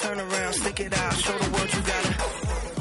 Turn around, stick it out, show the world you got it.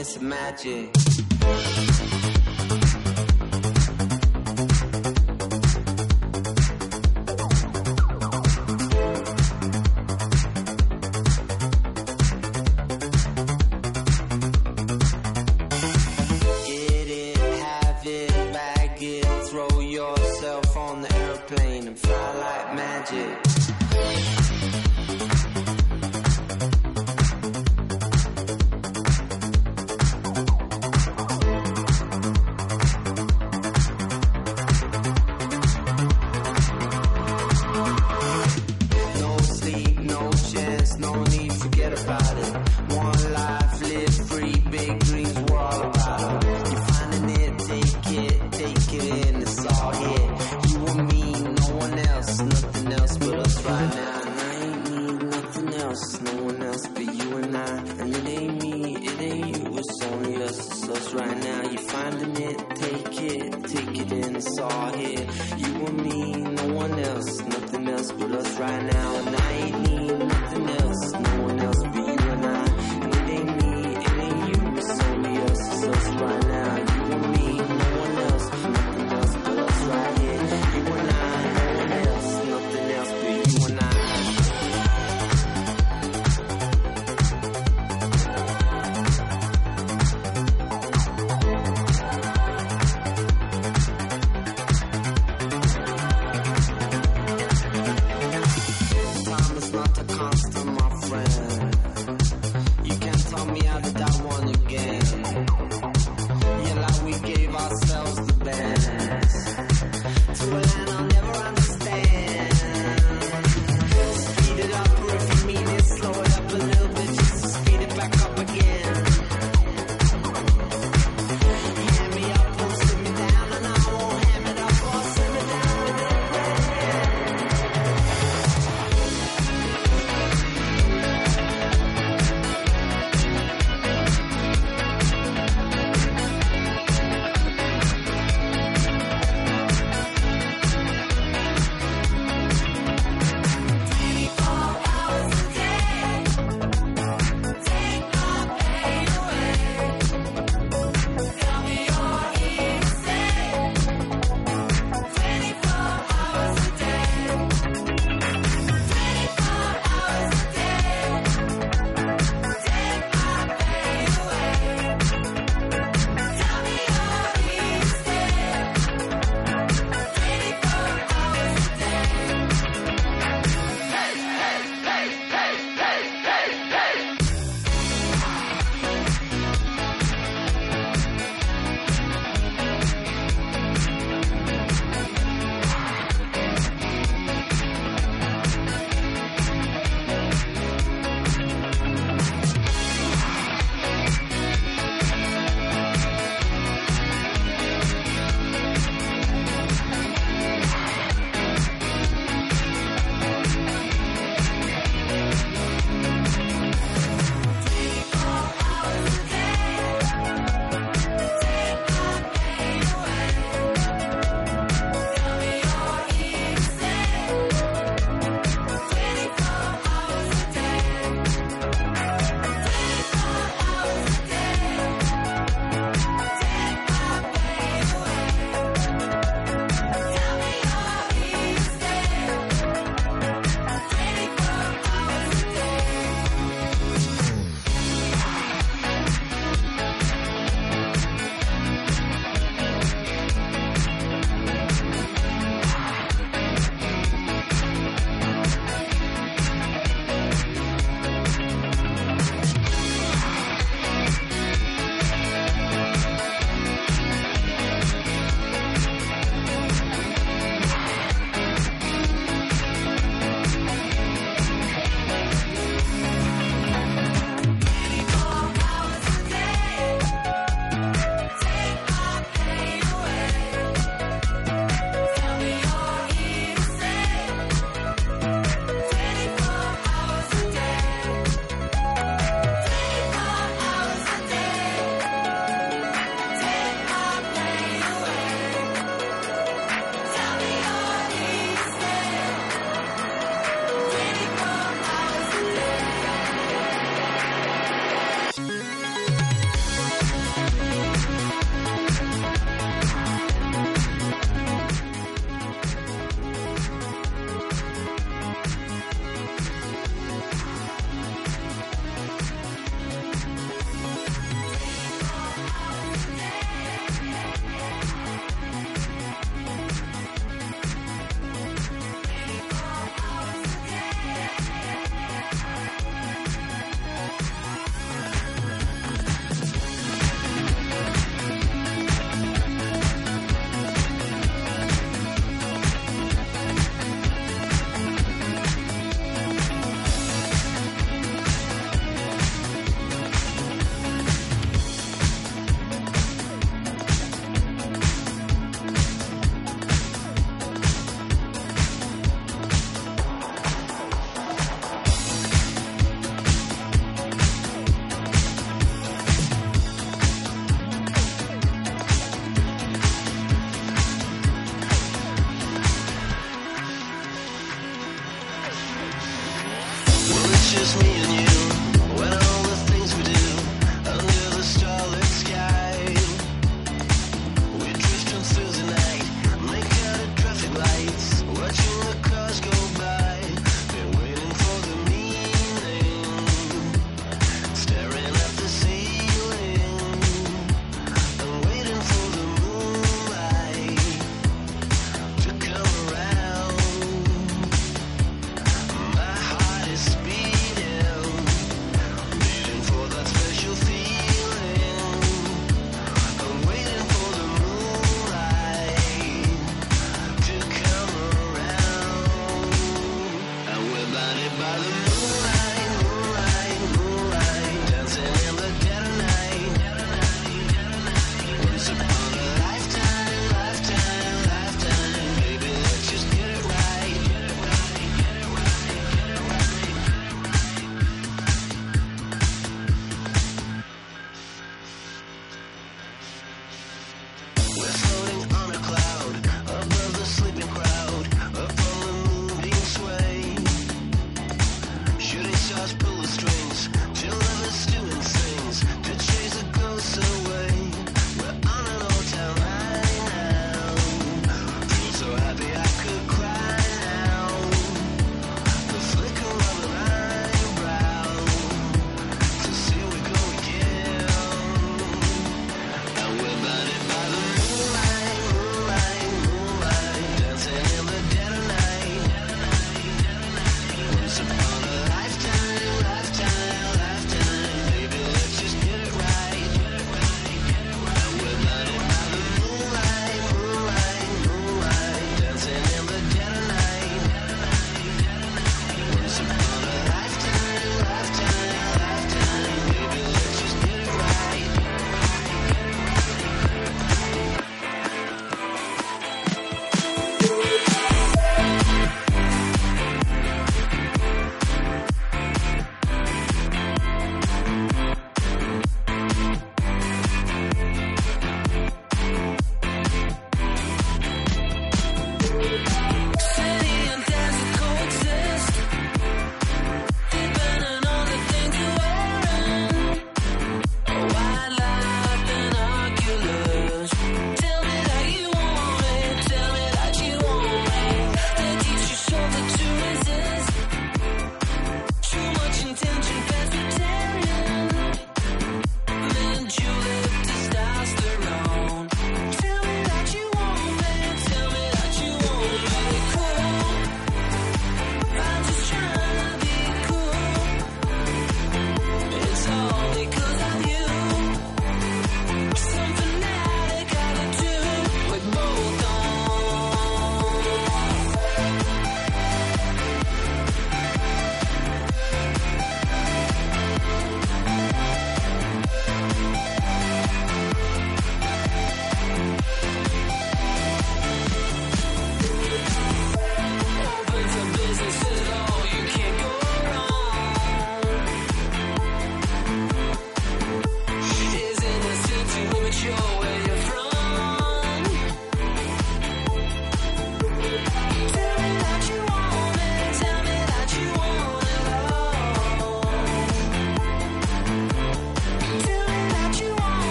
Of magic.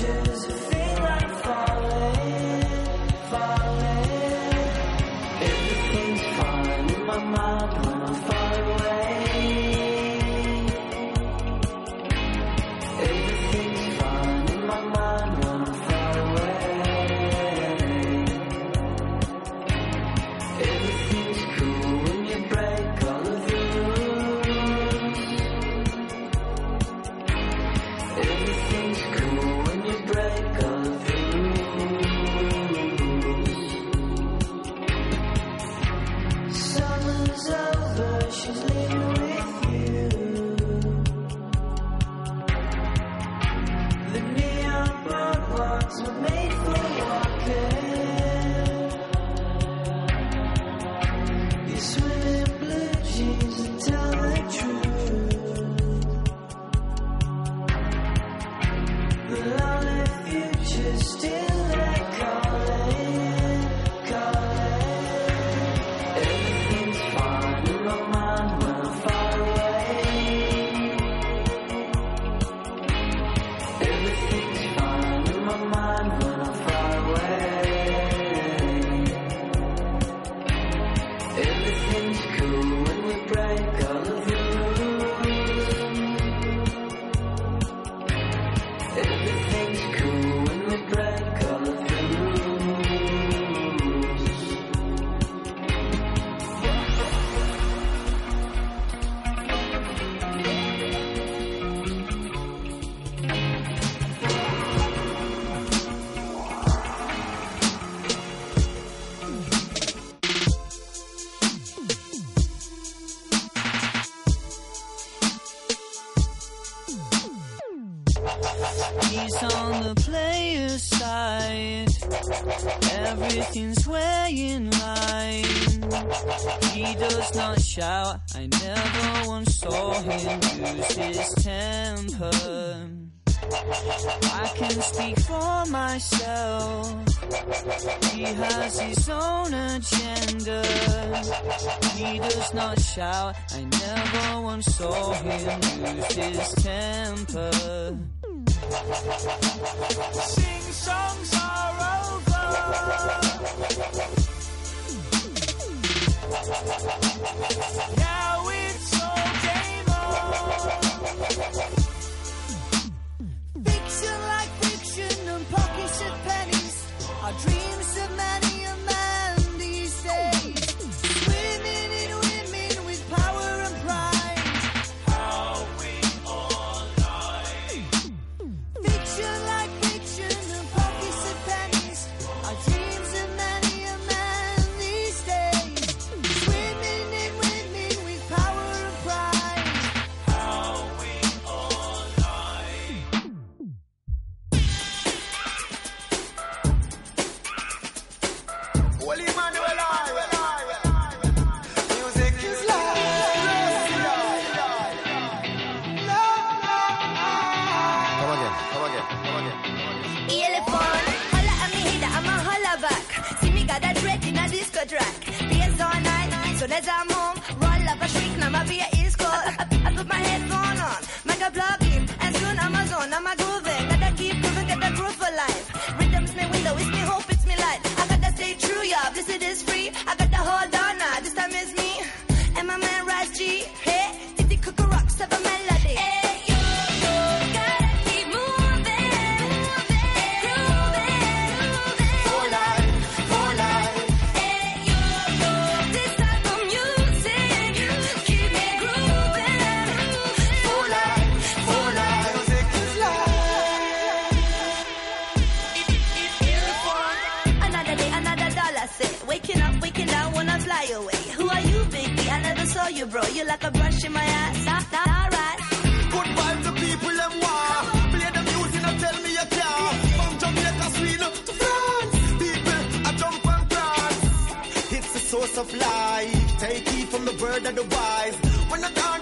Just. don't shout. I never once saw him lose his temper. I can speak for myself. He has his own agenda. He does not shout. I never once saw him lose his temper. Sing songs are over. Yeah. you, bro. You're like a brush in my ass. Alright. Good vibes, people. Play the music and tell me you. From Jamaica, to France, people I jump and dance. It's the source of life. Take heed from the word of the wise. When I can't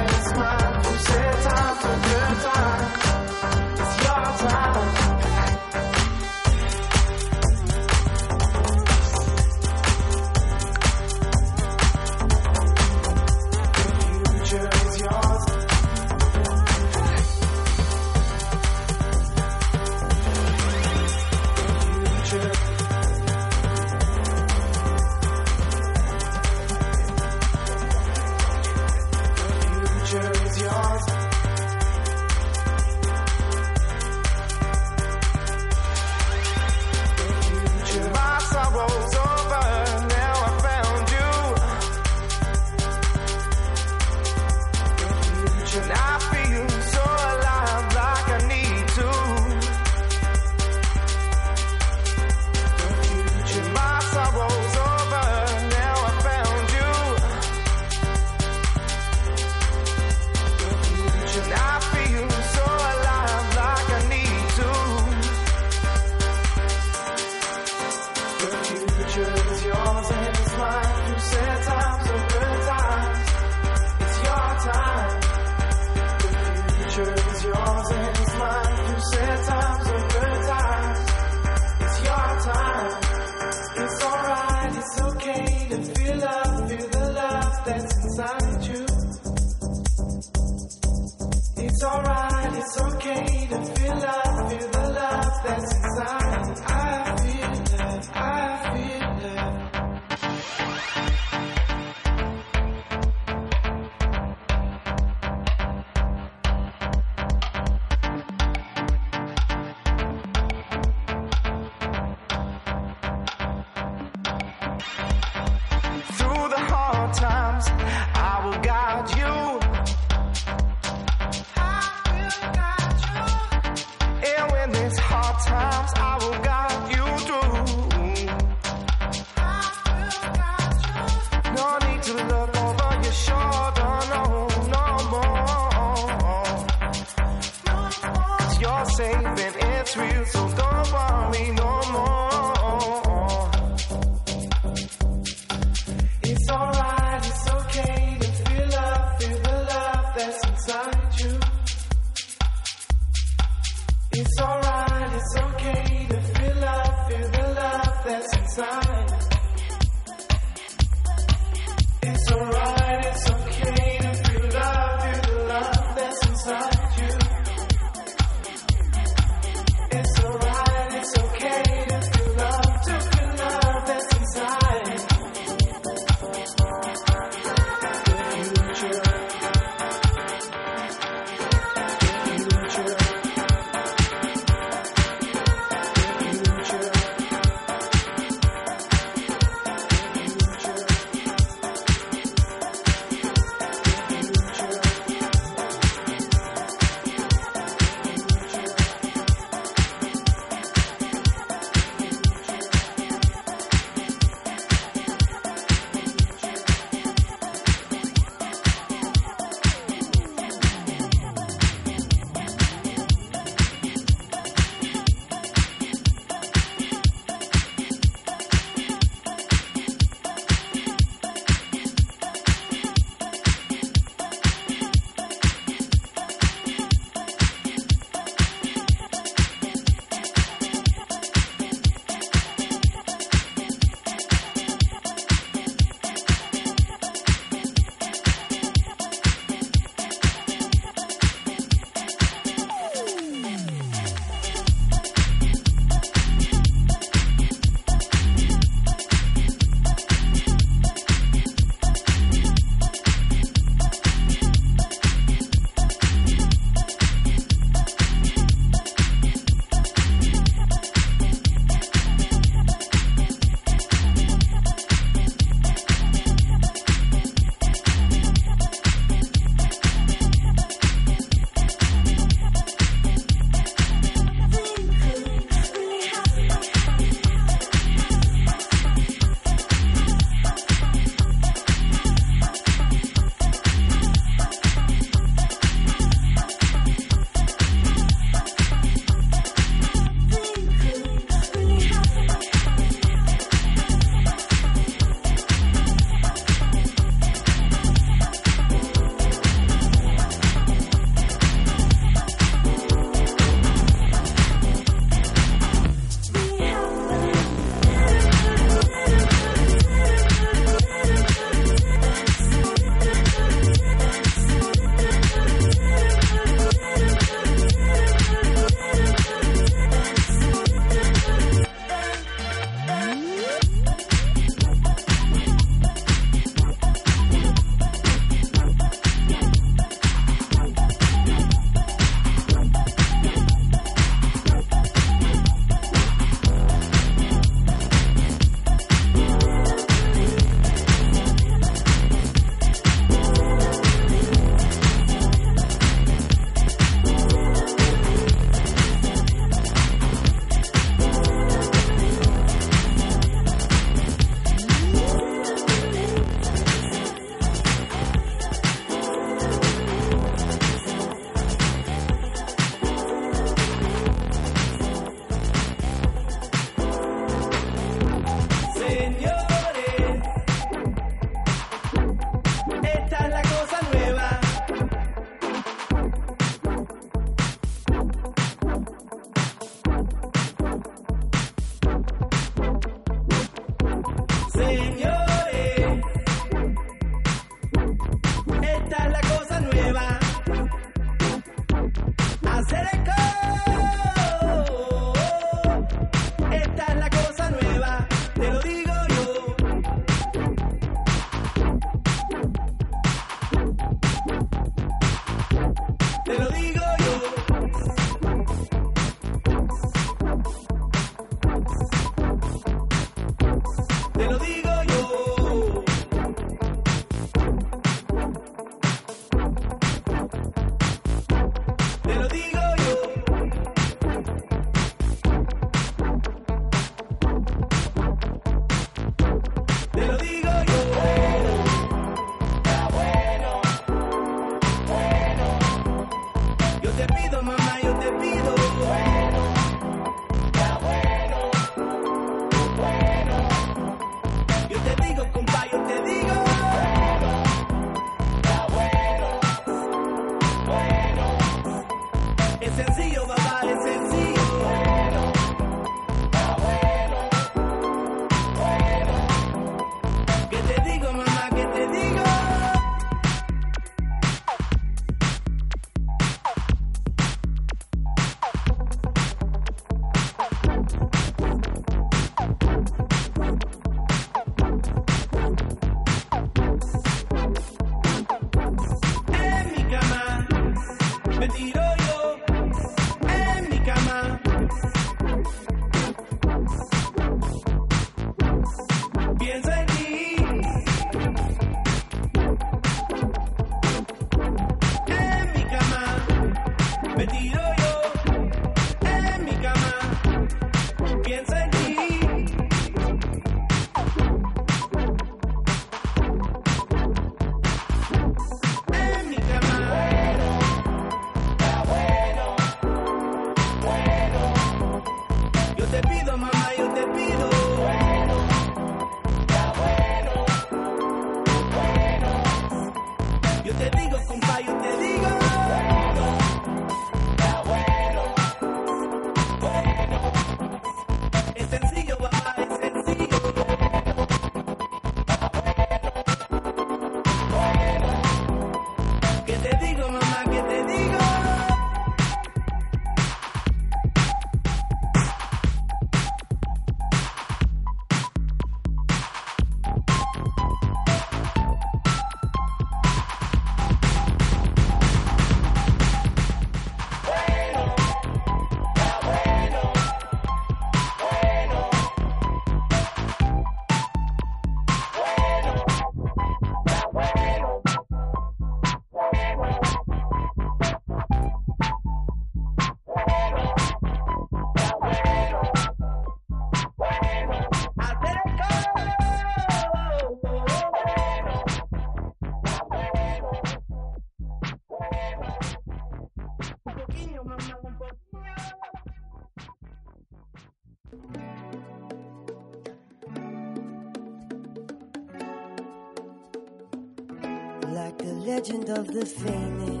the phoenix.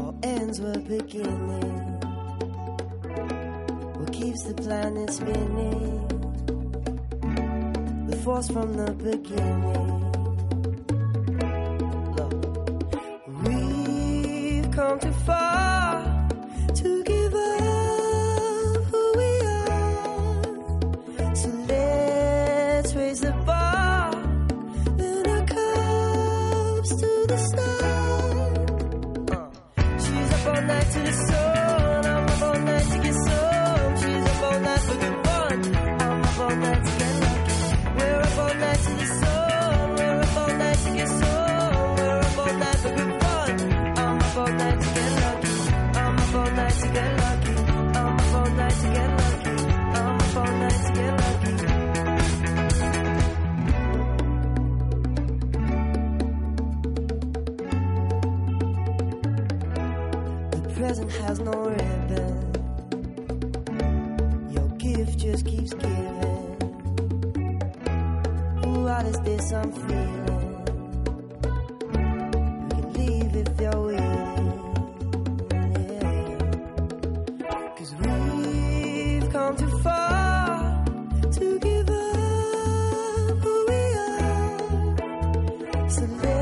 All ends were beginning. What keeps the planet spinning? The force from the beginning. isolated.